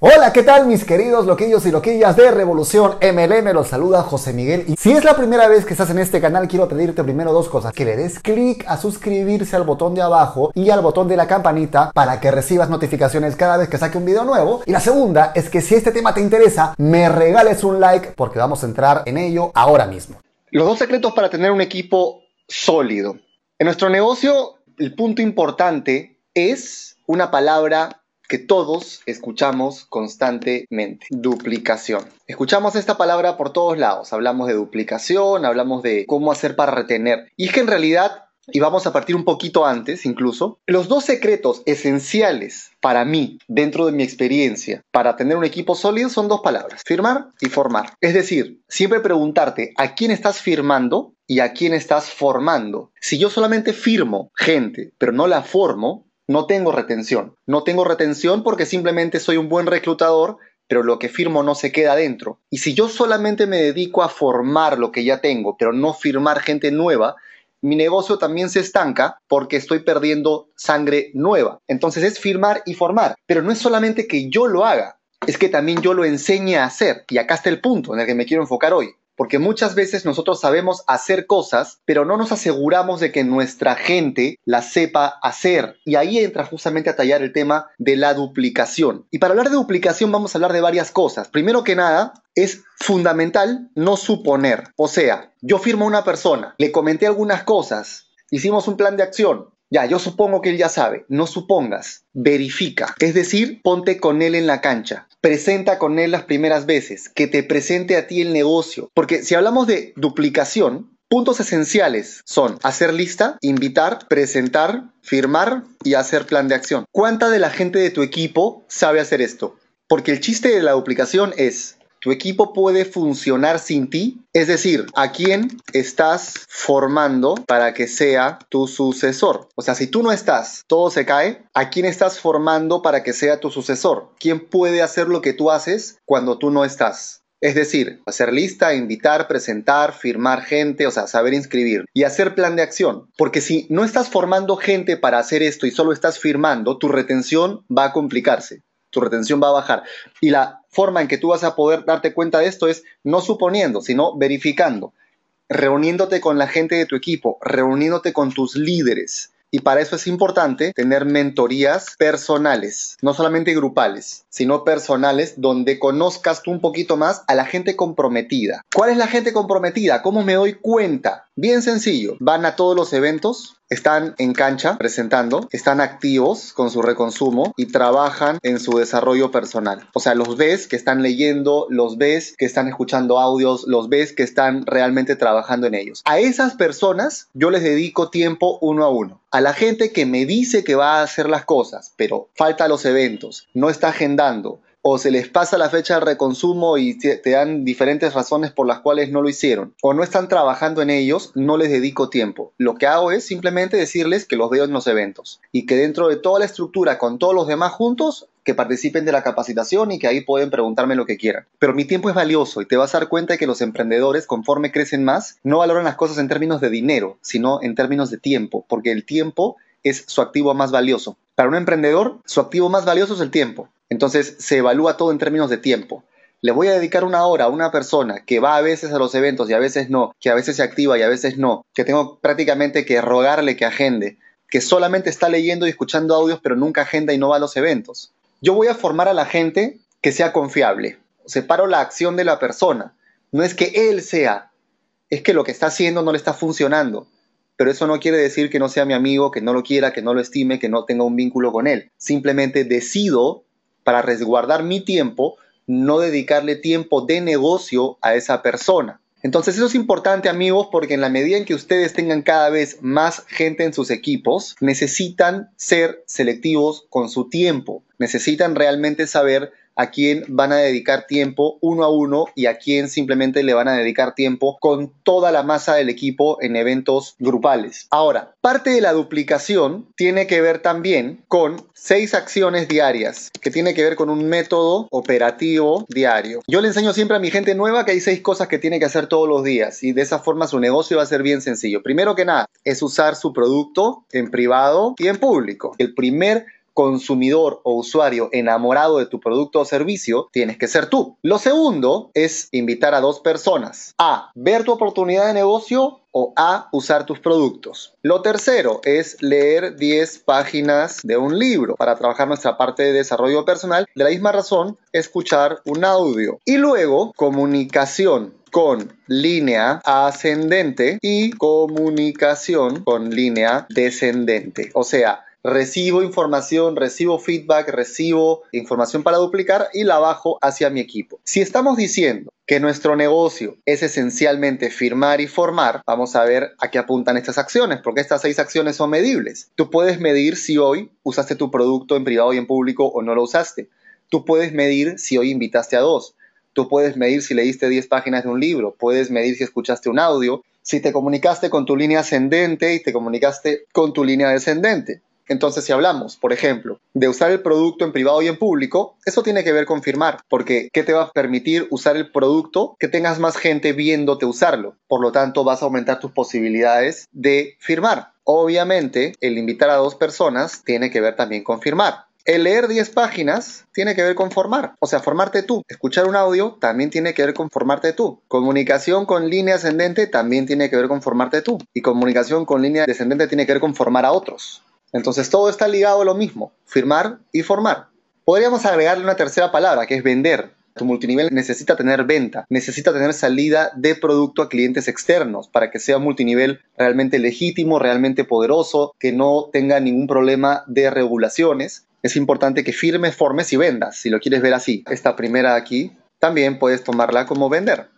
Hola, ¿qué tal mis queridos loquillos y loquillas de Revolución MLM? Los saluda José Miguel. Y si es la primera vez que estás en este canal, quiero pedirte primero dos cosas. Que le des clic a suscribirse al botón de abajo y al botón de la campanita para que recibas notificaciones cada vez que saque un video nuevo. Y la segunda es que si este tema te interesa, me regales un like porque vamos a entrar en ello ahora mismo. Los dos secretos para tener un equipo sólido. En nuestro negocio, el punto importante es una palabra que todos escuchamos constantemente. Duplicación. Escuchamos esta palabra por todos lados. Hablamos de duplicación, hablamos de cómo hacer para retener. Y es que en realidad, y vamos a partir un poquito antes incluso, los dos secretos esenciales para mí, dentro de mi experiencia, para tener un equipo sólido son dos palabras, firmar y formar. Es decir, siempre preguntarte a quién estás firmando y a quién estás formando. Si yo solamente firmo gente, pero no la formo, no tengo retención. No tengo retención porque simplemente soy un buen reclutador, pero lo que firmo no se queda dentro. Y si yo solamente me dedico a formar lo que ya tengo, pero no firmar gente nueva, mi negocio también se estanca porque estoy perdiendo sangre nueva. Entonces es firmar y formar. Pero no es solamente que yo lo haga, es que también yo lo enseñe a hacer. Y acá está el punto en el que me quiero enfocar hoy porque muchas veces nosotros sabemos hacer cosas, pero no nos aseguramos de que nuestra gente las sepa hacer. Y ahí entra justamente a tallar el tema de la duplicación. Y para hablar de duplicación vamos a hablar de varias cosas. Primero que nada, es fundamental no suponer. O sea, yo firmo a una persona, le comenté algunas cosas, hicimos un plan de acción, ya, yo supongo que él ya sabe. No supongas, verifica. Es decir, ponte con él en la cancha. Presenta con él las primeras veces. Que te presente a ti el negocio. Porque si hablamos de duplicación, puntos esenciales son hacer lista, invitar, presentar, firmar y hacer plan de acción. ¿Cuánta de la gente de tu equipo sabe hacer esto? Porque el chiste de la duplicación es tu equipo puede funcionar sin ti, es decir, a quién estás formando para que sea tu sucesor. O sea, si tú no estás, todo se cae. ¿A quién estás formando para que sea tu sucesor? ¿Quién puede hacer lo que tú haces cuando tú no estás? Es decir, hacer lista, invitar, presentar, firmar gente, o sea, saber inscribir y hacer plan de acción. Porque si no estás formando gente para hacer esto y solo estás firmando, tu retención va a complicarse tu retención va a bajar. Y la forma en que tú vas a poder darte cuenta de esto es no suponiendo, sino verificando, reuniéndote con la gente de tu equipo, reuniéndote con tus líderes. Y para eso es importante tener mentorías personales, no solamente grupales, sino personales, donde conozcas tú un poquito más a la gente comprometida. ¿Cuál es la gente comprometida? ¿Cómo me doy cuenta? Bien sencillo, van a todos los eventos, están en cancha presentando, están activos con su reconsumo y trabajan en su desarrollo personal. O sea, los ves que están leyendo, los ves que están escuchando audios, los ves que están realmente trabajando en ellos. A esas personas yo les dedico tiempo uno a uno. A la gente que me dice que va a hacer las cosas, pero falta los eventos, no está agendando, o se les pasa la fecha de reconsumo y te, dan diferentes razones por las cuales no lo hicieron, o no están trabajando en ellos, no les dedico tiempo. Lo que hago es simplemente decirles que los veo en los eventos y que dentro de toda la estructura con todos los demás juntos que participen de la capacitación y que ahí pueden preguntarme lo que quieran. Pero mi tiempo es valioso y te vas a dar cuenta de que los emprendedores, conforme crecen más, no valoran las cosas en términos de dinero, sino en términos de tiempo, porque el tiempo es su activo más valioso. Para un emprendedor, su activo más valioso es el tiempo. Entonces se evalúa todo en términos de tiempo. Le voy a dedicar una hora a una persona que va a veces a los eventos y a veces no, que a veces se activa y a veces no, que tengo prácticamente que rogarle que agende, que solamente está leyendo y escuchando audios pero nunca agenda y no va a los eventos. Yo voy a formar a la gente que sea confiable. Separo la acción de la persona. No es que él sea, es que lo que está haciendo no le está funcionando. Pero eso no quiere decir que no sea mi amigo, que no lo quiera, que no lo estime, que no tenga un vínculo con él. Simplemente decido para resguardar mi tiempo, no dedicarle tiempo de negocio a esa persona. Entonces eso es importante amigos porque en la medida en que ustedes tengan cada vez más gente en sus equipos, necesitan ser selectivos con su tiempo, necesitan realmente saber a quién van a dedicar tiempo uno a uno y a quién simplemente le van a dedicar tiempo con toda la masa del equipo en eventos grupales. Ahora, parte de la duplicación tiene que ver también con seis acciones diarias, que tiene que ver con un método operativo diario. Yo le enseño siempre a mi gente nueva que hay seis cosas que tiene que hacer todos los días y de esa forma su negocio va a ser bien sencillo. Primero que nada, es usar su producto en privado y en público. El primer consumidor o usuario enamorado de tu producto o servicio, tienes que ser tú. Lo segundo es invitar a dos personas a ver tu oportunidad de negocio o a usar tus productos. Lo tercero es leer 10 páginas de un libro para trabajar nuestra parte de desarrollo personal. De la misma razón, escuchar un audio. Y luego, comunicación con línea ascendente y comunicación con línea descendente. O sea, recibo información, recibo feedback, recibo información para duplicar y la bajo hacia mi equipo. Si estamos diciendo que nuestro negocio es esencialmente firmar y formar, vamos a ver a qué apuntan estas acciones, porque estas seis acciones son medibles. Tú puedes medir si hoy usaste tu producto en privado y en público o no lo usaste. Tú puedes medir si hoy invitaste a dos. Tú puedes medir si leíste 10 páginas de un libro, puedes medir si escuchaste un audio, si te comunicaste con tu línea ascendente y te comunicaste con tu línea descendente. Entonces, si hablamos, por ejemplo, de usar el producto en privado y en público, eso tiene que ver con firmar, porque ¿qué te va a permitir usar el producto? Que tengas más gente viéndote usarlo. Por lo tanto, vas a aumentar tus posibilidades de firmar. Obviamente, el invitar a dos personas tiene que ver también con firmar. El leer 10 páginas tiene que ver con formar, o sea, formarte tú. Escuchar un audio también tiene que ver con formarte tú. Comunicación con línea ascendente también tiene que ver con formarte tú. Y comunicación con línea descendente tiene que ver con formar a otros. Entonces todo está ligado a lo mismo, firmar y formar. Podríamos agregarle una tercera palabra, que es vender. Tu multinivel necesita tener venta, necesita tener salida de producto a clientes externos para que sea multinivel realmente legítimo, realmente poderoso, que no tenga ningún problema de regulaciones. Es importante que firmes, formes y vendas, si lo quieres ver así. Esta primera aquí también puedes tomarla como vender.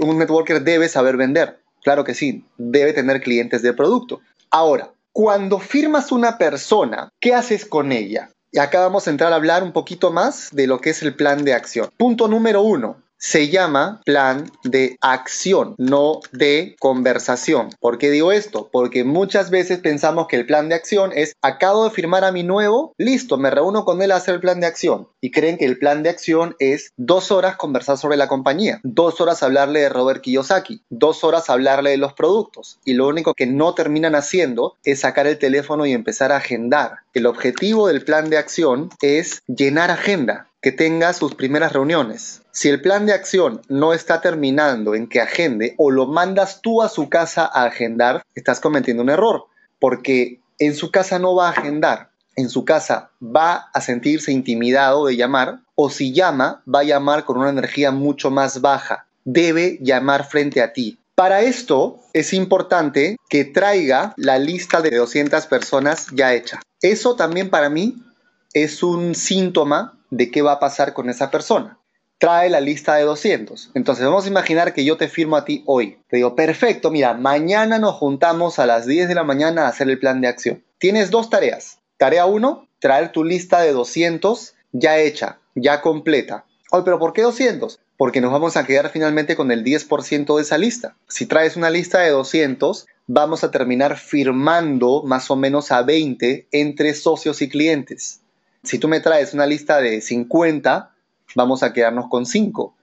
Un networker debe saber vender. Claro que sí, debe tener clientes de producto. Ahora, cuando firmas una persona, ¿qué haces con ella? Y acá vamos a entrar a hablar un poquito más de lo que es el plan de acción. Punto número uno se llama plan de acción, no de conversación. ¿Por qué digo esto? Porque muchas veces pensamos que el plan de acción es acabo de firmar a mi nuevo, listo, me reúno con él a hacer el plan de acción. Y creen que el plan de acción es dos horas conversar sobre la compañía, dos horas hablarle de Robert Kiyosaki, dos horas hablarle de los productos. Y lo único que no terminan haciendo es sacar el teléfono y empezar a agendar. El objetivo del plan de acción es llenar agenda, que tenga sus primeras reuniones si el plan de acción no está terminando en que agende o lo mandas tú a su casa a agendar, estás cometiendo un error, porque en su casa no va a agendar, en su casa va a sentirse intimidado de llamar o si llama, va a llamar con una energía mucho más baja. Debe llamar frente a ti. Para esto es importante que traiga la lista de 200 personas ya hecha. Eso también para mí es un síntoma de qué va a pasar con esa persona trae la lista de 200. Entonces vamos a imaginar que yo te firmo a ti hoy. Te digo, perfecto, mira, mañana nos juntamos a las 10 de la mañana a hacer el plan de acción. Tienes dos tareas. Tarea 1, traer tu lista de 200 ya hecha, ya completa. Oye, pero ¿por qué 200? Porque nos vamos a quedar finalmente con el 10% de esa lista. Si traes una lista de 200, vamos a terminar firmando más o menos a 20 entre socios y clientes. Si tú me traes una lista de 50, vamos a quedarnos con 5.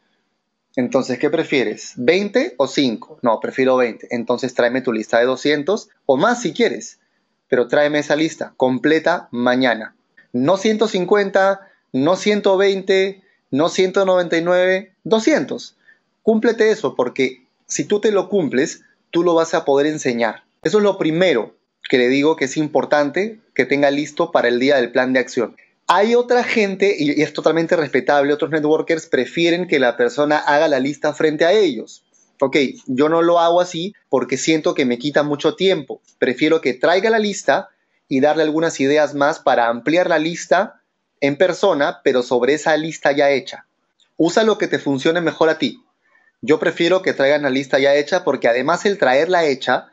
Entonces, ¿qué prefieres? ¿20 o 5? No, prefiero 20. Entonces, tráeme tu lista de 200 o más si quieres. Pero tráeme esa lista completa mañana. No 150, no 120, no 199, 200. Cúmplete eso porque si tú te lo cumples, tú lo vas a poder enseñar. Eso es lo primero que le digo que es importante que tenga listo para el día del plan de acción. Hay otra gente, y es totalmente respetable, otros networkers prefieren que la persona haga la lista frente a ellos. Ok, yo no lo hago así porque siento que me quita mucho tiempo. Prefiero que traiga la lista y darle algunas ideas más para ampliar la lista en persona, pero sobre esa lista ya hecha. Usa lo que te funcione mejor a ti. Yo prefiero que traigan la lista ya hecha porque además el traerla hecha,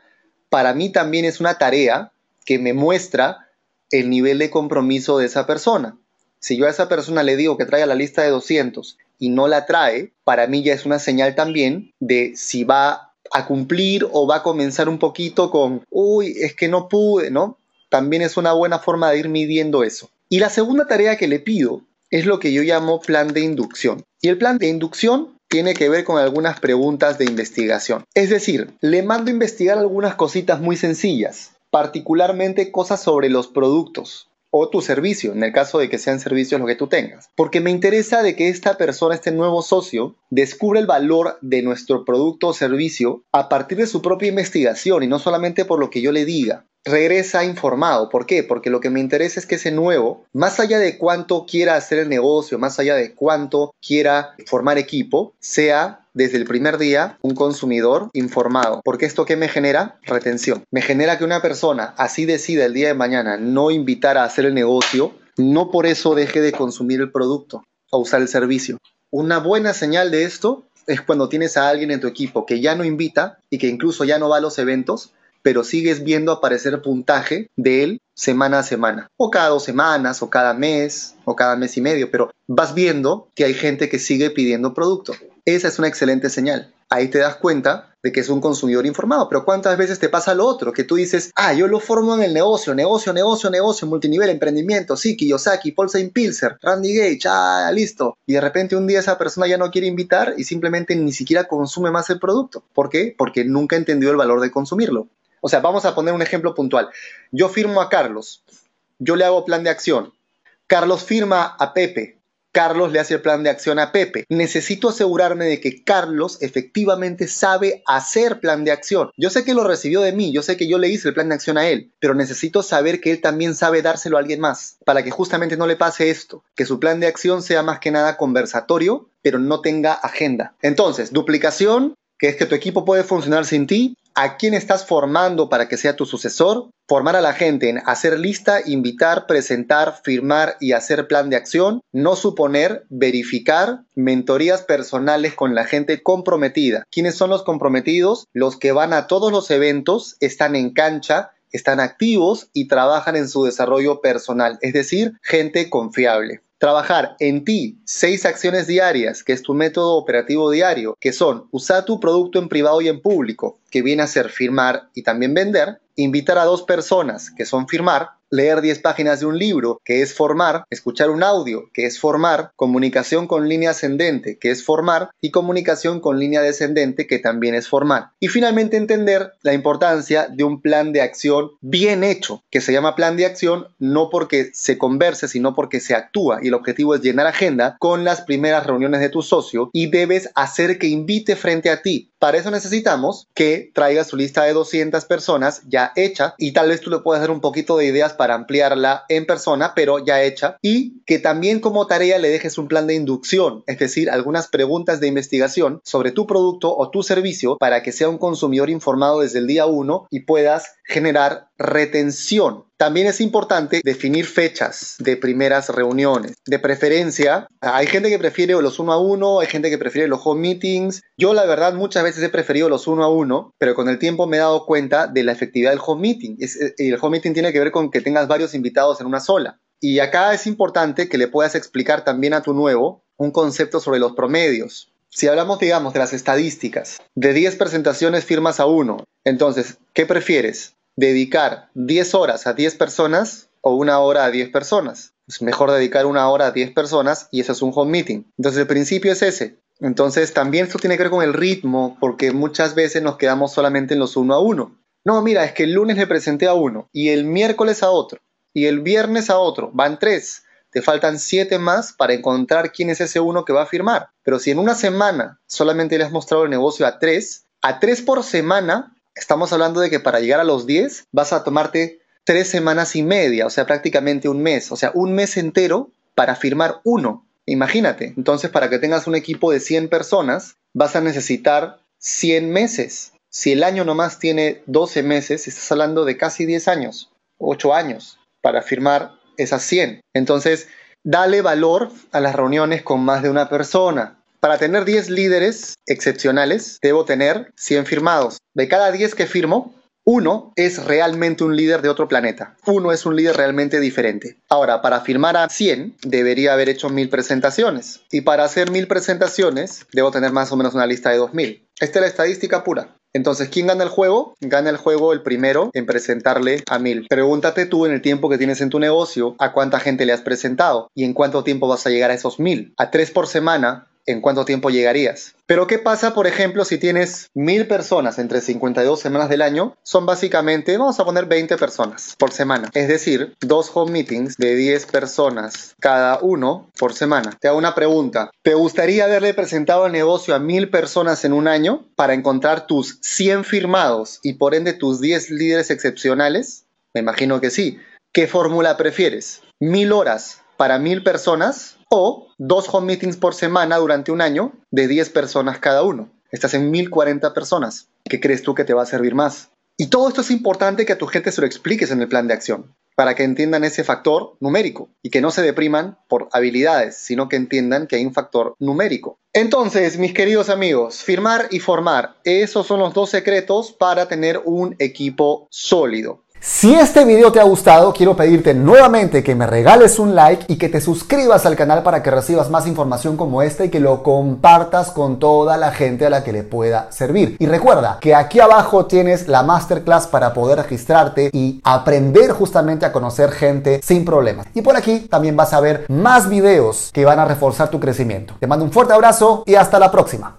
para mí también es una tarea que me muestra el nivel de compromiso de esa persona. Si yo a esa persona le digo que traiga la lista de 200 y no la trae, para mí ya es una señal también de si va a cumplir o va a comenzar un poquito con, uy, es que no pude, ¿no? También es una buena forma de ir midiendo eso. Y la segunda tarea que le pido es lo que yo llamo plan de inducción. Y el plan de inducción tiene que ver con algunas preguntas de investigación. Es decir, le mando a investigar algunas cositas muy sencillas particularmente cosas sobre los productos. o tu servicio, en el caso de que sean servicios lo que tú tengas. Porque me interesa de que esta persona, este nuevo socio, descubra el valor de nuestro producto o servicio a partir de su propia investigación y no solamente por lo que yo le diga regresa informado. ¿Por qué? Porque lo que me interesa es que ese nuevo, más allá de cuánto quiera hacer el negocio, más allá de cuánto quiera formar equipo, sea desde el primer día un consumidor informado. Porque esto que me genera? Retención. Me genera que una persona así decida el día de mañana no invitar a hacer el negocio, no por eso deje de consumir el producto o usar el servicio. Una buena señal de esto es cuando tienes a alguien en tu equipo que ya no invita y que incluso ya no va a los eventos, pero sigues viendo aparecer puntaje de él semana a semana, o cada dos semanas, o cada mes, o cada mes y medio, pero vas viendo que hay gente que sigue pidiendo producto. Esa es una excelente señal. Ahí te das cuenta de que es un consumidor informado, pero ¿cuántas veces te pasa lo otro? Que tú dices, ah, yo lo formo en el negocio, negocio, negocio, negocio, multinivel, emprendimiento, sí, Kiyosaki, Paul Saint Pilser, Randy Gage, ah, listo. Y de repente un día esa persona ya no quiere invitar y simplemente ni siquiera consume más el producto. ¿Por qué? Porque nunca entendió el valor de consumirlo. O sea, vamos a poner un ejemplo puntual. Yo firmo a Carlos, yo le hago plan de acción. Carlos firma a Pepe, Carlos le hace el plan de acción a Pepe. Necesito asegurarme de que Carlos efectivamente sabe hacer plan de acción. Yo sé que lo recibió de mí, yo sé que yo le hice el plan de acción a él, pero necesito saber que él también sabe dárselo a alguien más, para que justamente no le pase esto, que su plan de acción sea más que nada conversatorio, pero no tenga agenda. Entonces, duplicación, que es que tu equipo puede funcionar sin ti, a quién estás formando para que sea tu sucesor, formar a la gente en hacer lista, invitar, presentar, firmar y hacer plan de acción, no suponer, verificar, mentorías personales con la gente comprometida. ¿Quiénes son los comprometidos? Los que van a todos los eventos, están en cancha, están activos y trabajan en su desarrollo personal, es decir, gente confiable trabajar en ti seis acciones diarias, que es tu método operativo diario, que son usar tu producto en privado y en público, que viene a ser firmar y también vender, invitar a dos personas, que son firmar, leer 10 páginas de un libro, que es formar, escuchar un audio, que es formar, comunicación con línea ascendente, que es formar, y comunicación con línea descendente, que también es formar. Y finalmente entender la importancia de un plan de acción bien hecho, que se llama plan de acción no porque se converse, sino porque se actúa, y el objetivo es llenar agenda con las primeras reuniones de tu socio y debes hacer que invite frente a ti. Para eso necesitamos que traigas tu lista de 200 personas ya hecha y tal vez tú le puedas dar un poquito de ideas para ampliarla en persona, pero ya hecha, y que también como tarea le dejes un plan de inducción, es decir, algunas preguntas de investigación sobre tu producto o tu servicio para que sea un consumidor informado desde el día 1 y puedas generar retención. También es importante definir fechas de primeras reuniones. De preferencia, hay gente que prefiere los uno a uno, hay gente que prefiere los home meetings. Yo la verdad muchas veces he preferido los uno a uno, pero con el tiempo me he dado cuenta de la efectividad del home meeting. Eh, el home meeting tiene que ver con que tengas varios invitados en una sola. Y acá es importante que le puedas explicar también a tu nuevo un concepto sobre los promedios. Si hablamos, digamos, de las estadísticas, de 10 presentaciones firmas a uno, entonces, ¿qué prefieres? Dedicar 10 horas a 10 personas o una hora a 10 personas. Es mejor dedicar una hora a 10 personas y eso es un home meeting. Entonces el principio es ese. Entonces también esto tiene que ver con el ritmo porque muchas veces nos quedamos solamente en los uno a uno. No, mira, es que el lunes le presenté a uno y el miércoles a otro y el viernes a otro. Van tres. Te faltan siete más para encontrar quién es ese uno que va a firmar. Pero si en una semana solamente le has mostrado el negocio a tres, a tres por semana Estamos hablando de que para llegar a los 10 vas a tomarte tres semanas y media, o sea, prácticamente un mes, o sea, un mes entero para firmar uno. Imagínate, entonces para que tengas un equipo de 100 personas, vas a necesitar 100 meses. Si el año nomás tiene 12 meses, estás hablando de casi 10 años, 8 años, para firmar esas 100. Entonces, dale valor a las reuniones con más de una persona. Para tener 10 líderes excepcionales, debo tener 100 firmados. De cada 10 que firmo, uno es realmente un líder de otro planeta. Uno es un líder realmente diferente. Ahora, para firmar a 100, debería haber hecho 1000 presentaciones. Y para hacer 1000 presentaciones, debo tener más o menos una lista de 2000. Esta es la estadística pura. Entonces, ¿quién gana el juego? Gana el juego el primero en presentarle a 1000. Pregúntate tú en el tiempo que tienes en tu negocio a cuánta gente le has presentado y en cuánto tiempo vas a llegar a esos 1000. A 3 por semana en cuánto tiempo llegarías. Pero ¿qué pasa, por ejemplo, si tienes mil personas entre 52 semanas del año? Son básicamente, vamos a poner 20 personas por semana. Es decir, dos home meetings de 10 personas cada uno por semana. Te hago una pregunta. ¿Te gustaría haberle presentado el negocio a mil personas en un año para encontrar tus 100 firmados y por ende tus 10 líderes excepcionales? Me imagino que sí. ¿Qué fórmula prefieres? ¿Mil horas para mil personas o dos home meetings por semana durante un año de 10 personas cada uno. Estás en 1040 personas. ¿Qué crees tú que te va a servir más? Y todo esto es importante que a tu gente se lo expliques en el plan de acción, para que entiendan ese factor numérico y que no se depriman por habilidades, sino que entiendan que hay un factor numérico. Entonces, mis queridos amigos, firmar y formar, esos son los dos secretos para tener un equipo sólido. Si este video te ha gustado, quiero pedirte nuevamente que me regales un like y que te suscribas al canal para que recibas más información como esta y que lo compartas con toda la gente a la que le pueda servir. Y recuerda que aquí abajo tienes la masterclass para poder registrarte y aprender justamente a conocer gente sin problemas. Y por aquí también vas a ver más videos que van a reforzar tu crecimiento. Te mando un fuerte abrazo y hasta la próxima.